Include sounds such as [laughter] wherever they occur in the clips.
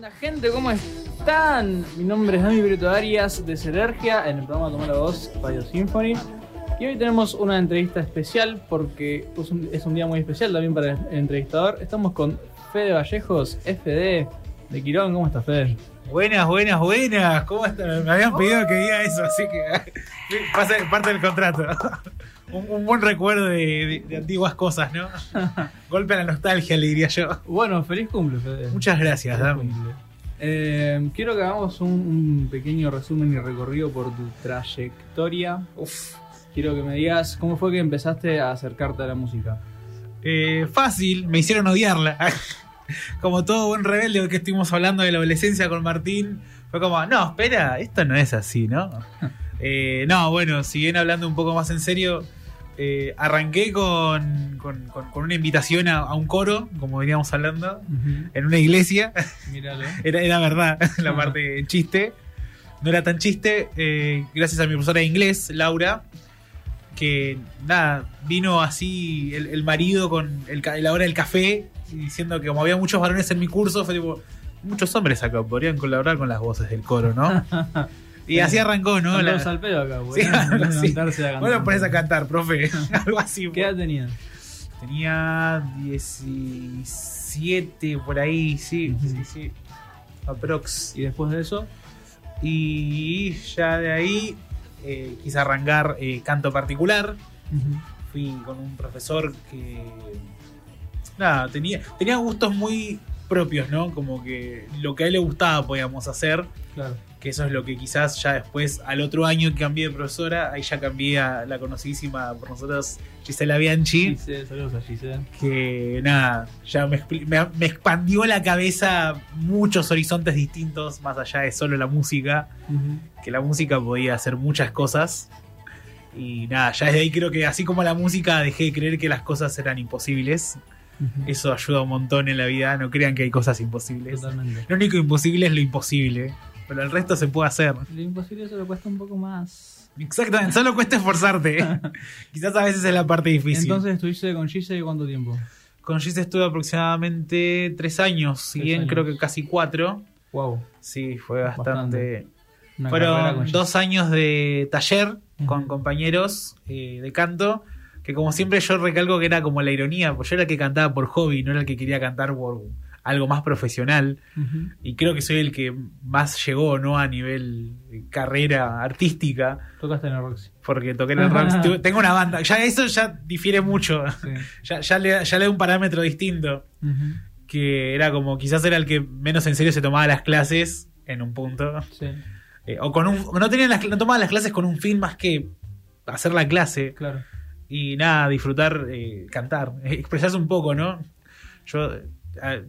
onda, gente? ¿Cómo están? Mi nombre es Dami Brito Arias de Celergia en el programa Tomar la Voz Radio Symphony. Y hoy tenemos una entrevista especial porque es un, día muy especial también para el entrevistador. Estamos con Fede Vallejos, FD de Quirón. ¿Cómo estás, Fede? Buenas, buenas, buenas. ¿Cómo estás? Me habían pedido que diga eso, así que [laughs] parte del contrato. Un, un buen recuerdo de, de- de antiguas cosas, ¿no? [laughs] Golpe a la nostalgia, le diría yo. Bueno, feliz cumple, Fede. Muchas gracias, Dami. Eh, quiero que hagamos un, un pequeño resumen y recorrido por tu trayectoria. Uf. Quiero que me digas cómo fue que empezaste a acercarte a la música. Eh, fácil, me hicieron odiarla. [laughs] Como todo buen rebelde que estuvimos hablando de la adolescencia con Martín, fue como, no, espera, esto no es así, ¿no? [laughs] Eh, no, bueno, si bien hablando un poco más en serio, eh, arranqué con, con- con- con una invitación a, a un coro, como veníamos hablando, en una iglesia. [laughs] Era, era verdad, [laughs] la parte chiste. No era tan chiste. eh, gracias a mi profesora de inglés, Laura, que nada, vino así el, el marido con el, la hora del café, diciendo que como había muchos varones en mi curso, fue tipo, muchos hombres acá podrían colaborar con las voces del coro, ¿no? [laughs] y así arrancó, ¿no? Andamos al pedo acá, güey. Sí, así. Levantarse a cantar. Bueno, pones a cantar, profe. [laughs] Algo así. ¿Qué edad tenías? Tenía 17 por ahí, sí, sí, sí. Aprox. Y después de eso, Y ya de ahí eh, quise arrancar eh, canto particular. Fui con un profesor que. Nada, tenía, tenía gustos muy propios, ¿no? Como que lo que a él le gustaba podíamos hacer. claro. Que eso es lo que quizás ya después, al otro año que cambié de profesora, ahí ya cambié a la conocidísima por nosotros Gisela Bianchi. Giselle, saludos a Giselle. que nada, ya me, me- me expandió la cabeza muchos horizontes distintos más allá de solo la música, que la música podía hacer muchas cosas. Y nada, ya desde ahí creo que así como la música dejé de creer que las cosas eran imposibles. Eso ayuda un montón en la vida, no crean que hay cosas imposibles. Totalmente. Lo único imposible es lo imposible, pero el resto se puede hacer. Lo imposible solo cuesta un poco más. Exactamente, solo cuesta esforzarte. [laughs] Quizás a veces es la parte difícil. Entonces estuviste con Giselle cuánto tiempo? Con Gis estuve aproximadamente tres años, si bien creo que casi cuatro. Wow. Sí, fue bastante. Fueron dos años de taller con compañeros eh, de canto, que como siempre yo recalco que era como la ironía, pues yo era el que cantaba por hobby, no era el que quería cantar por algo más profesional. Y creo que soy el que más llegó, ¿no? A nivel carrera artística, Tocaste en el Roxy. porque toqué en el. [laughs] Tu- Tengo una banda, ya eso ya difiere mucho. Sí. [laughs] Ya, ya le, ya le da un parámetro distinto. Que era como quizás era el que menos en serio se tomaba las clases en un punto Sí, Eh, o con un no tenía las, no tomaba las clases con un fin más que hacer la clase claro. y nada disfrutar eh, cantar [laughs] expresarse un poco no yo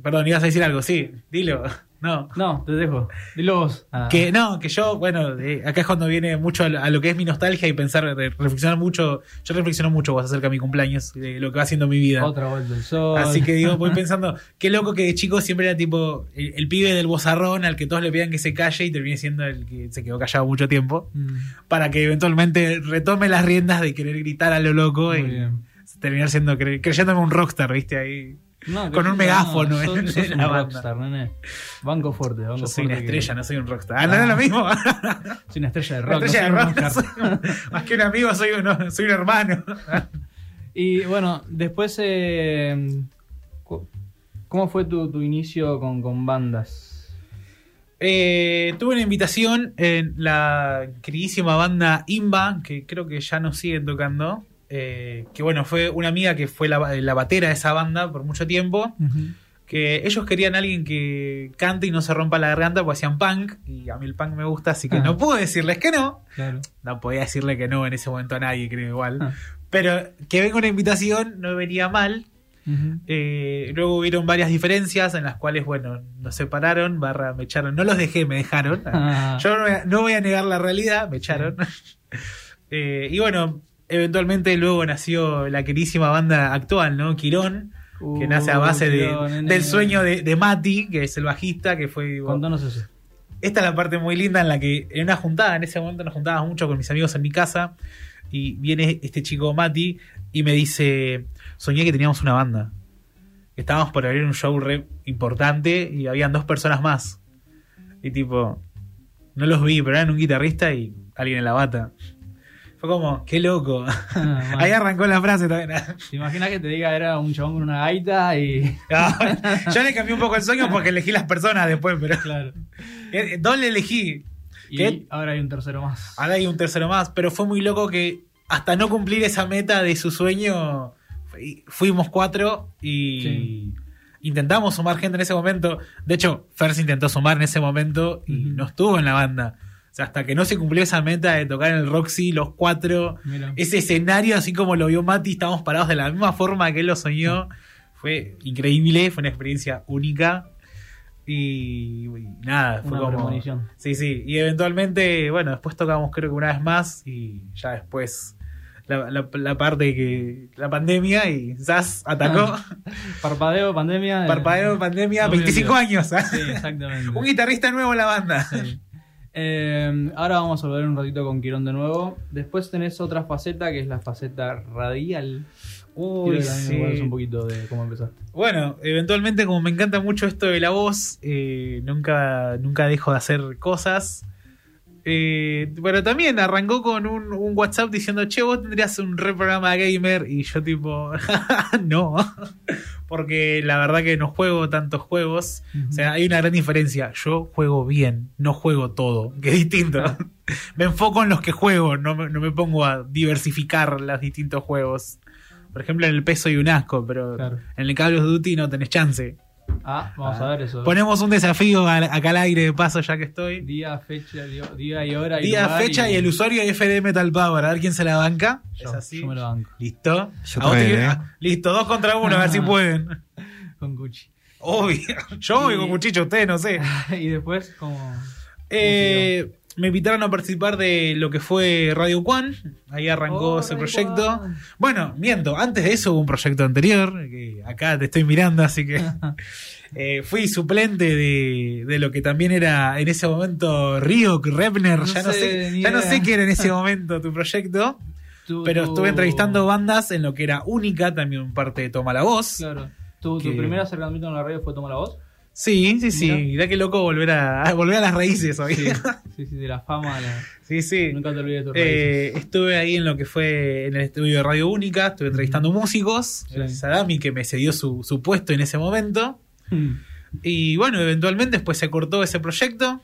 perdón ibas a decir algo sí dilo [laughs] no No, te dejo. Dilo vos. Ah. que no, que yo, bueno, eh, acá es cuando viene mucho a, lo- que es mi nostalgia y pensar, re- reflexionar mucho. Yo reflexiono mucho se acerca mi cumpleaños, de lo que va haciendo mi vida. Otra vuelta del sol. Así que digo, voy pensando, qué loco que de chico siempre era tipo el, el pibe del bozarrón al que todos le pidan que se calle y termine siendo el que se quedó callado mucho tiempo. Mm, Para que eventualmente retome las riendas de querer gritar a lo loco Muy y bien. terminar siendo cre- creyéndome un rockstar, ¿viste? Ahí. No, Con un megáfono no, en- sos, sos en un la banda. rockstar, nene. Banco fuerte, banco Yo soy una que- estrella, no soy un rockstar. Ah, no es lo mismo. [laughs] Soy una estrella de Una rock. estrella no soy- [laughs] más que un amigo, soy un, soy un hermano. [laughs] Y bueno, después, eh, ¿cómo fue tu, tu inicio con, con bandas? Eh, tuve una invitación en la queridísima banda Imba, que creo que ya nos siguen tocando. Eh, que bueno, fue una amiga que fue la, la batera de esa banda por mucho tiempo. Que ellos querían a alguien que cante y no se rompa la garganta, porque hacían punk. Y a mí el punk me gusta, así que Ah. no puedo decirles que no. Claro. No podía decirle que no en ese momento a nadie, creo igual. Ah. Pero que venga una invitación no venía mal. Eh, luego hubieron varias diferencias en las cuales, bueno, nos separaron, barra me echaron. No los dejé, me dejaron. Ah. Yo no voy a, no voy a negar la realidad, me echaron. [laughs] Eh, y bueno, eventualmente luego nació la queridísima banda actual, ¿no? Quirón, que Uh, nace a base de- Quirón, nene. del sueño de, de Mati, que es el bajista, que fue... digo, Contanos eso. esta es la parte muy linda en la que en una juntada, en ese momento nos juntábamos mucho con mis amigos en mi casa, y viene este chico Mati y me dice, soñé que teníamos una banda. Estábamos por abrir un show re importante y habían dos personas más. Y tipo, no los vi, pero eran un guitarrista y alguien en la bata. Fue como, qué loco. Mal. [laughs] Ahí arrancó la frase también. ¿Te imaginas que te diga era un chabón con una gaita y. No, [laughs] yo le cambié un poco el sueño porque elegí las personas después, pero. Claro. [laughs] Eh, Dos le elegí. Y ¿Qué? ahora hay un tercero más. Ahora hay un tercero más, pero fue muy loco que hasta no cumplir esa meta de su sueño, fu- fuimos cuatro y Sí. intentamos sumar gente en ese momento. De hecho, Fer se intentó sumar en ese momento y no estuvo en la banda. Sea, hasta que no se cumplió esa meta de tocar en el Roxy los cuatro, Mira. ese escenario, así como lo vio Mati, estábamos parados de la misma forma que él lo soñó. [laughs] Fue increíble, fue una experiencia única. Y, y nada, fue Una como. premonición. Sí, sí. Y eventualmente, bueno, después tocamos creo que una vez más y ya después la, la- la parte que. la pandemia y Zaz atacó. Parpadeo, pandemia. eh, Parpadeo, pandemia, doble 25 lío. años. ¿ah? Sí, exactamente. [laughs] Un guitarrista nuevo en la banda. Sí. Eh, ahora vamos a volver un ratito con Quirón de nuevo. Después tenés otra faceta que es la faceta radial. Uy, sí. un poquito de cómo empezaste. Bueno, eventualmente, como me encanta mucho esto de la voz, eh, nunca, nunca dejo de hacer cosas. Eh, pero también arrancó con un, un WhatsApp diciendo, che, vos tendrías un re programa gamer. Y yo tipo, [laughs] no. Porque la verdad que no juego tantos juegos. O sea, hay una gran diferencia. Yo juego bien, no juego todo, [laughs] que es distinto. me enfoco en los que juego, no me, no me pongo a diversificar los distintos juegos. Por ejemplo, en el peso y un asco, pero Claro. en el Call of Duty no tenés chance. Ah, vamos a ver eso. Ponemos un desafío a- acá al aire de paso ya que estoy. Día, fecha, día y hora. y Día, fecha y el usuario FD Metal Power. A ver quién se la banca. Yo, es así. yo me lo banco. Listo. Yo también, ¿eh? ah, Listo, dos contra uno, a ver si pueden. [laughs] Con Gucci. Obvio. Yo y Y- con cuchillo, ustedes no sé. [laughs] y después, como. Eh, me invitaron a participar de lo que fue Radio One. Ahí arrancó Oh, ese Radio proyecto. Bueno, miento, antes de eso hubo un proyecto anterior. Que acá te estoy mirando, así que. [laughs] eh, fui suplente de, de lo que también era en ese momento Ryuk, Repner. No ya no sé, ya no sé qué era en ese [laughs] momento tu proyecto. Tu- Pero tu- estuve entrevistando bandas en lo que era única, también parte de Toma la Voz. Claro. ¿Tu, tu Que- primer acercamiento en la radio fue Toma la Voz? Sí, sí, sí. Mirá qué loco volver a, a volver a las raíces hoy. Sí, sí, sí, de la fama. la- sí. sí. Nunca te olvides de tus Eh, raíces. estuve ahí en lo que fue en el estudio de Radio Única, estuve entrevistando músicos, Sí. gracias a Dami que me cedió su, su puesto en ese momento. Hmm. Y bueno, eventualmente después se cortó ese proyecto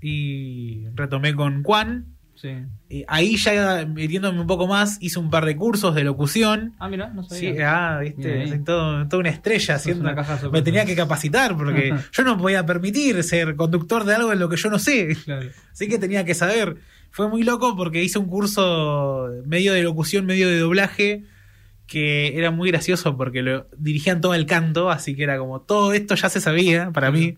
y retomé con Juan. Sí. Y ahí ya metiéndome un poco más, hice un par de cursos de locución. Ah, mira, no Sí, sabía. ah, viste, soy todo- toda una estrella haciendo. una caja de Me tenía que capacitar porque Ajá. [laughs] yo no podía permitir ser conductor de algo en lo que yo no sé. Claro. Así que tenía que saber. Fue muy loco porque hice un curso medio de locución, medio de doblaje, que era muy gracioso porque lo dirigían todo el canto, así que era como todo esto ya se sabía para mí.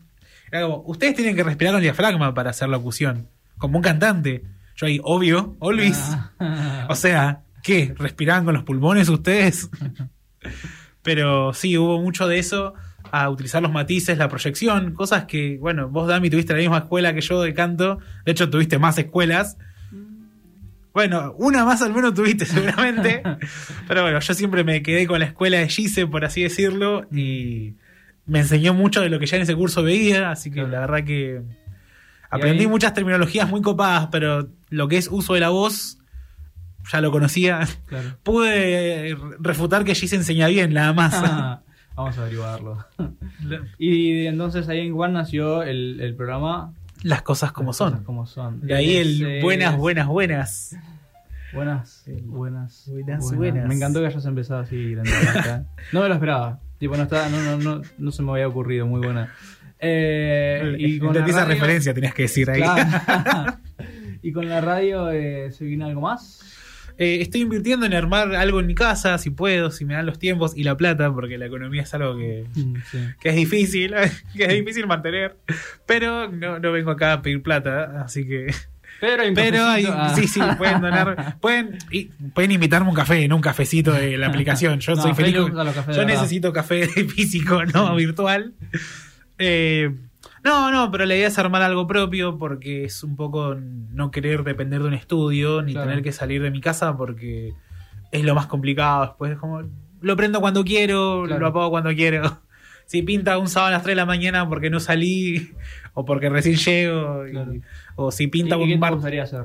Era como, ustedes tienen que respirar con diafragma para hacer locución, como un cantante. Yo ahí, obvio, always. Ah. O sea, ¿qué? ¿Respiraban con los pulmones ustedes? Pero sí, hubo mucho de eso, a utilizar los matices, la proyección, cosas que, bueno, vos, Dami, tuviste la misma escuela que yo de canto, de hecho tuviste más escuelas. Bueno, una más al menos tuviste seguramente, pero bueno, yo siempre me quedé con la escuela de Gise, por así decirlo, y me enseñó mucho de lo que ya en ese curso veía, así que Claro. la verdad que aprendí ahí- muchas terminologías muy copadas, pero lo que es uso de la voz ya lo conocía. Claro. [laughs] Pude refutar que Gise enseña bien, nada más. [laughs] Vamos a averiguarlo. y entonces ahí en Juan nació el, el programa Las cosas como Las cosas son. Como son. De ahí el buenas, buenas, buenas. Buenas, buenas, buenas, buenas. Me encantó que hayas empezado así. no me lo esperaba. Tipo, no, estaba, no, no, no, no se me había ocurrido. Muy buena. Eh, y con la Entendí esa radio- referencia, tenías que decir ahí. Claro. [laughs] y con la radio eh, se viene algo más. Eh, estoy invirtiendo en armar algo en mi casa, si puedo, si me dan los tiempos y la plata, porque la economía es algo que, Sí. que es difícil, [laughs] que es difícil mantener. Pero no, no vengo acá a pedir plata, así que. Pero, Pero hay. Ah. sí, sí, pueden donar. Pueden, y, pueden invitarme un café, no un cafecito de la aplicación. Yo [laughs] No, soy feliz. Con- yo verdad. necesito café físico, no virtual. Eh, no, no, pero la idea es armar algo propio porque es un poco no querer depender de un estudio ni Claro. tener que salir de mi casa porque es lo más complicado. Después es como lo prendo cuando quiero, Claro. lo apago cuando quiero. [laughs] si pinta un sábado a las 3 de la mañana porque no salí [laughs] o porque recién llego, y- o si ¿Y pinta qué un te bar. gustaría hacer?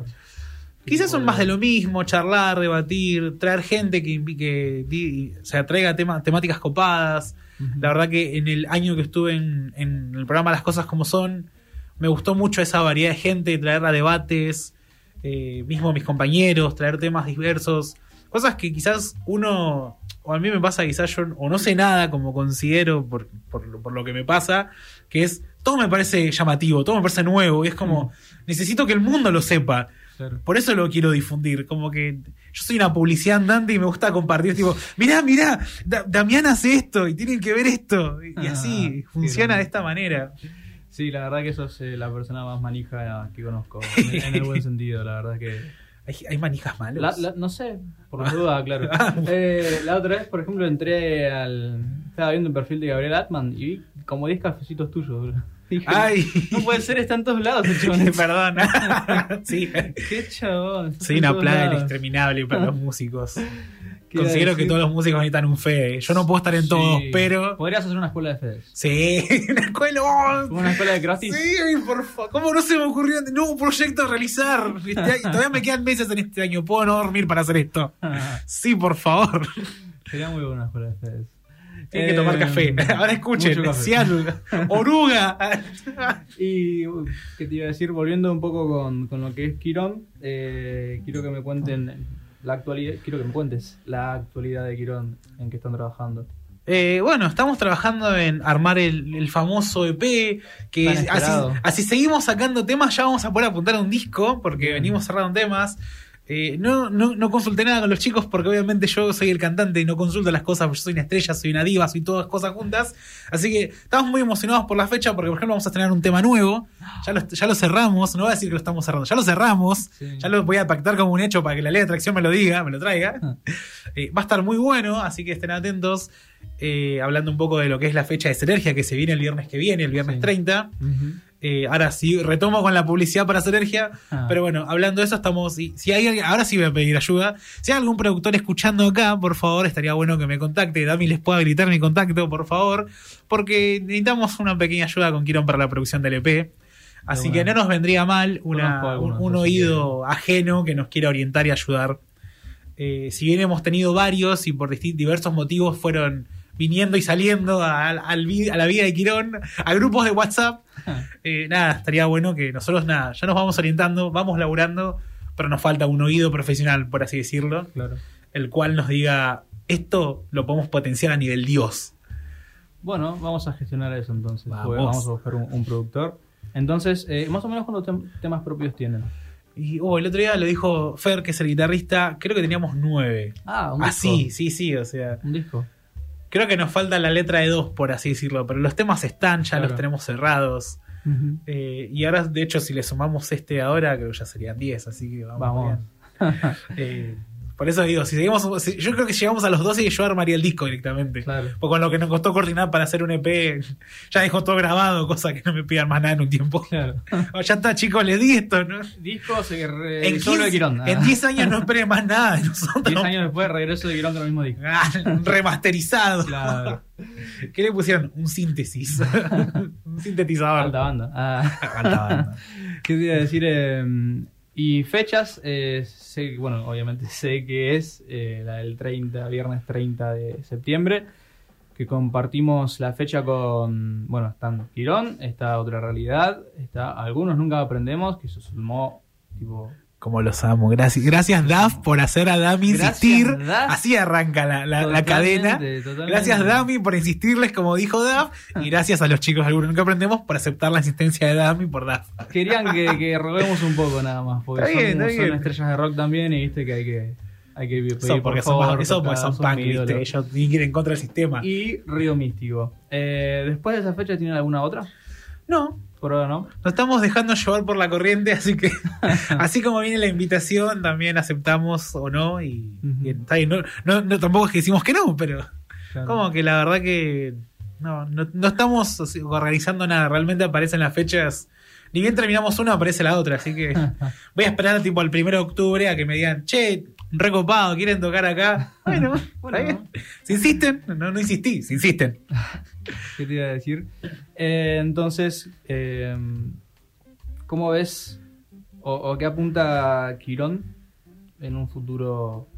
Quizás son más de lo mismo, charlar, debatir, traer gente que, que di- o sea, traiga tema- temáticas copadas. La verdad que en el año que estuve en, en el programa Las Cosas Como Son, me gustó mucho esa variedad de gente, traer a debates, eh, mismo mis compañeros, traer temas diversos, cosas que quizás uno, o a mí me pasa, quizás yo o no sé nada como considero por, por, por lo que me pasa, que es, todo me parece llamativo, todo me parece nuevo, y es como, necesito que el mundo lo sepa. Claro. Por eso lo quiero difundir. Como que yo soy una publicidad andante y me gusta compartir. Tipo, mirá, mirá, Da- Damián hace esto y tienen que ver esto. Y, Ah, así funciona de esta manera. Sí, la verdad que sos eh, la persona más manija que conozco. [laughs] En, en el buen sentido, la verdad que. Hay, hay manijas malas. La- la- no sé, por la duda, [laughs] claro. Eh, la otra vez, por ejemplo, entré al. Estaba viendo el perfil de Gabriel Atman y vi como 10 cafecitos tuyos, boludo. Dije, Ay, no puede ser, está en todos lados el [laughs] chabón. perdón. [laughs] sí, Qué chabón. soy una plaga lados. exterminable para los músicos. [laughs] ¿Qué iba a Considero que todos los músicos necesitan un fe. Yo no puedo estar en todos, pero. Podrías hacer una escuela de Fedes. Sí, una escuela. oh, una escuela de crafting. Sí, por favor. ¿Cómo no se me ocurrió? Nuevo proyecto a realizar. Este todavía me quedan meses en este año. Puedo no dormir para hacer esto. Sí, por favor. Sería muy buena una escuela de Fedes. Tienen que tomar Eh, café. [laughs] Ahora escuchen. mucho café. Seattle, Oruga. [laughs] Y qué te iba a decir, volviendo un poco con, con lo que es Quirón, eh, quiero que me cuenten la actualidad, quiero que me cuentes la actualidad de Quirón en que están trabajando. Eh, bueno, estamos trabajando en armar el, el famoso EP. Que así, seguimos sacando temas, ya vamos a poder apuntar a un disco. Porque Bien. venimos cerrando temas. Eh, no, no, no consulté nada con los chicos porque obviamente yo soy el cantante y no consulto las cosas porque yo soy una estrella, soy una diva, soy todas cosas juntas. Así que estamos muy emocionados por la fecha porque, por ejemplo, vamos a estrenar un tema nuevo. Ya lo, ya lo cerramos, no voy a decir que lo estamos cerrando, ya lo cerramos. Sí. Ya lo voy a pactar como un hecho para que la ley de atracción me lo diga, me lo traiga. [laughs] Eh, va a estar muy bueno, así que estén atentos. Eh, hablando un poco de lo que es la fecha de Sinergia que se viene el viernes que viene, el viernes Sí. 30. Ujú. Eh, ahora sí, retomo con la publicidad para Sinergia. Ah. Pero bueno, hablando de eso, estamos. Si hay ahora sí voy a pedir ayuda. Si hay algún productor escuchando acá, por favor, estaría bueno que me contacte. Dami les pueda habilitar mi contacto, por favor. Porque necesitamos una pequeña ayuda con Quirón para la producción del EP. Así que no nos vendría mal una- un, oído ajeno que nos quiera orientar y ayudar. Eh, si bien hemos tenido varios y por diversos motivos fueron viniendo y saliendo a, a la vida de Quirón, a grupos de WhatsApp, eh, nada, estaría bueno que nosotros, nada, ya nos vamos orientando, vamos laburando, pero nos falta un oído profesional, por así decirlo, Claro. el cual nos diga, esto lo podemos potenciar a nivel Dios. Bueno, vamos a gestionar eso entonces. Vamos. Pues Vamos a buscar un, un productor. Entonces, eh, más o menos cuántos tem- temas propios tienen. Y oh, el otro día lo dijo Fer, que es el guitarrista, creo que teníamos nueve. Ah, un Ah, disco. sí, sí, sí, o sea, Un disco. Creo que nos falta la letra de dos, por así decirlo, pero los temas están, ya Claro. los tenemos cerrados. Eh, y ahora, de hecho, si le sumamos este ahora, creo que ya serían 10, así que vamos. Vamos. bien. [laughs] Eh, por eso digo, si seguimos, si- yo creo que llegamos a los 12 y yo armaría el disco directamente. Claro. Porque con lo que nos costó coordinar para hacer un EP, ya dejó todo grabado, cosa que no me pidan más nada en un tiempo. Claro. [laughs] Oh, ya está, chicos, les di esto, ¿no? Disco se En 15 de Quirón. en Ah. 10 años no esperen más nada de nosotros. 10 años después regreso de Quirón con el mismo disco. Ah, remasterizado. Claro. ¿Qué le pusieron? Un síntesis. [laughs] un sintetizador. Alta banda. Ah. Alta banda. [laughs] ¿Qué te iba a decir? Eh, y fechas, eh, sé, bueno, obviamente [laughs] sé que es eh, la del 30, viernes 30 de septiembre, que compartimos la fecha con, bueno, están Quirón, está Otra Realidad, está Algunos Nunca Aprendemos, que se sumó, tipo, Como los amo. Gracias, gracias Daf por hacer a Dami Gracias, insistir. Daf. Así arranca la, la- la cadena. totalmente. Gracias Dami por insistirles como dijo Daf. Y gracias a los chicos algunos que aprendemos por aceptar la insistencia de Dami por Daf. querían que, que roguemos un poco nada más, porque Está son, bien, está son bien. estrellas de rock también y viste que hay que, hay que pedir por porque son, favor, eso porque son punk, ¿viste? Ellos en contra del sistema. Y Río Místico. Eh, después de esa fecha, ¿tienen alguna otra? No, Por ahora no. nos estamos dejando llevar por la corriente, así que [laughs] así como viene la invitación, también aceptamos o no. Y, Ujú. y está bien. No, no- no- tampoco es que decimos que no, pero Claro. como que la verdad que no, no, no estamos organizando nada. Realmente aparecen las fechas ni bien terminamos una, aparece la otra. Así que [laughs] voy a esperar tipo al primero de octubre a que me digan, che, recopado, quieren tocar acá. Bueno, Bueno. [laughs] está bien. Si insisten, no, no insistí, si insisten. [laughs] ¿Qué te iba a decir? Eh, entonces, eh, ¿cómo ves o, o qué apunta Quirón en un futuro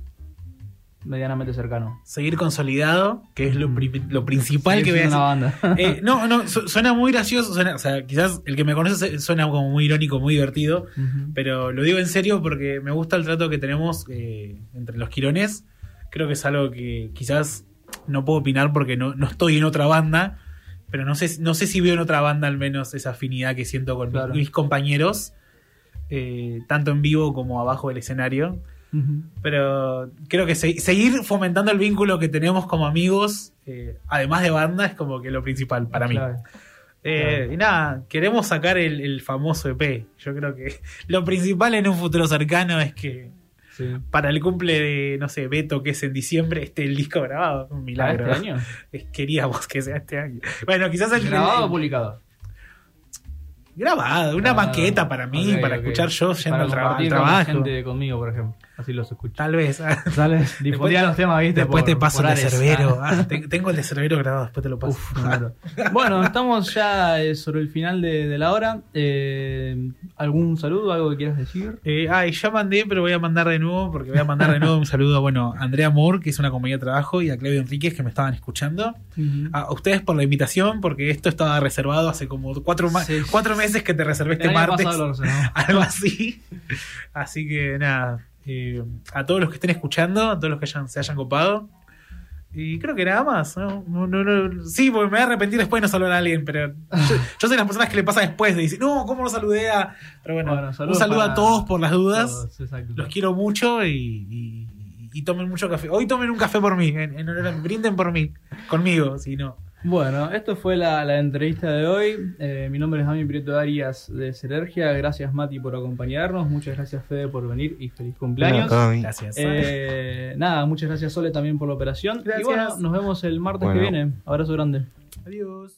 medianamente cercano? Seguir consolidado, que es lo, pri- lo principal que una banda. Eh, no, no, [laughs] su- suena muy gracioso, suena- o sea, quizás el que me conoce suena como muy irónico, muy divertido, pero lo digo en serio porque me gusta el trato que tenemos eh, entre los quirones. Creo que es algo que quizás no puedo opinar porque no, no estoy en otra banda, pero no sé, no sé si veo en otra banda al menos esa afinidad que siento con mis, compañeros, eh, tanto en vivo como abajo del escenario. Pero creo que se- seguir fomentando el vínculo que tenemos como amigos, eh, además de banda, es como que lo principal para mí. Clave. Eh, Claro. Y nada, queremos sacar el, el famoso EP. Yo creo que [laughs] lo principal en un futuro cercano es que Sí. para el cumple de, no sé, Beto, que es en diciembre, esté el disco grabado. Un ¿Ah, milagro. este año? Es- Queríamos que sea este año. Bueno, quizás el ¿Grabado o publicado? grabado, una maqueta para mí, para escuchar yo yendo Para al, al trabajo. gente conmigo, por ejemplo. Así los escucho. Tal vez. Sale, difundía los temas, ¿viste? Después por- te paso el de. Cerbero. Ah. Ah, te- tengo el de Cerbero grabado, después te lo paso. Uf, claro. Bueno, estamos ya eh, sobre el final de, de la hora. Eh, ¿Algún saludo, algo que quieras decir? Eh, ay, ya mandé, pero voy a mandar de nuevo, porque voy a mandar de nuevo un saludo bueno, a Andrea Moore, que es una compañía de trabajo, y a Claudio Enríquez, que me estaban escuchando. A ustedes por la invitación, porque esto estaba reservado hace como cuatro, Sí. cuatro meses que te reservé este martes. pasado. [laughs] Algo así. Así que nada. Eh, a todos los que estén escuchando, a todos los que hayan- se hayan copado. Y creo que nada más. ¿no? No, no, no. Sí, porque me voy a arrepentir después de no saludar a alguien, pero yo, [laughs] yo soy las personas que le pasa después de decir, no, ¿cómo no saludé a.? Pero bueno, Bueno, un saludo a todos por las dudas. Todos. Los quiero mucho y, y- y tomen mucho café. Hoy tomen un café por mí, en, en brinden por mí, conmigo, si no. Bueno, esto fue la, la entrevista de hoy. Eh, mi nombre es Dami Prieto Arias de Serergia. Gracias Mati por acompañarnos. Muchas gracias Fede por venir y feliz cumpleaños. Gracias. Eh, nada, muchas gracias Sole también por la operación. Gracias. Y bueno, nos vemos el martes Bueno. que viene. Abrazo grande. Adiós.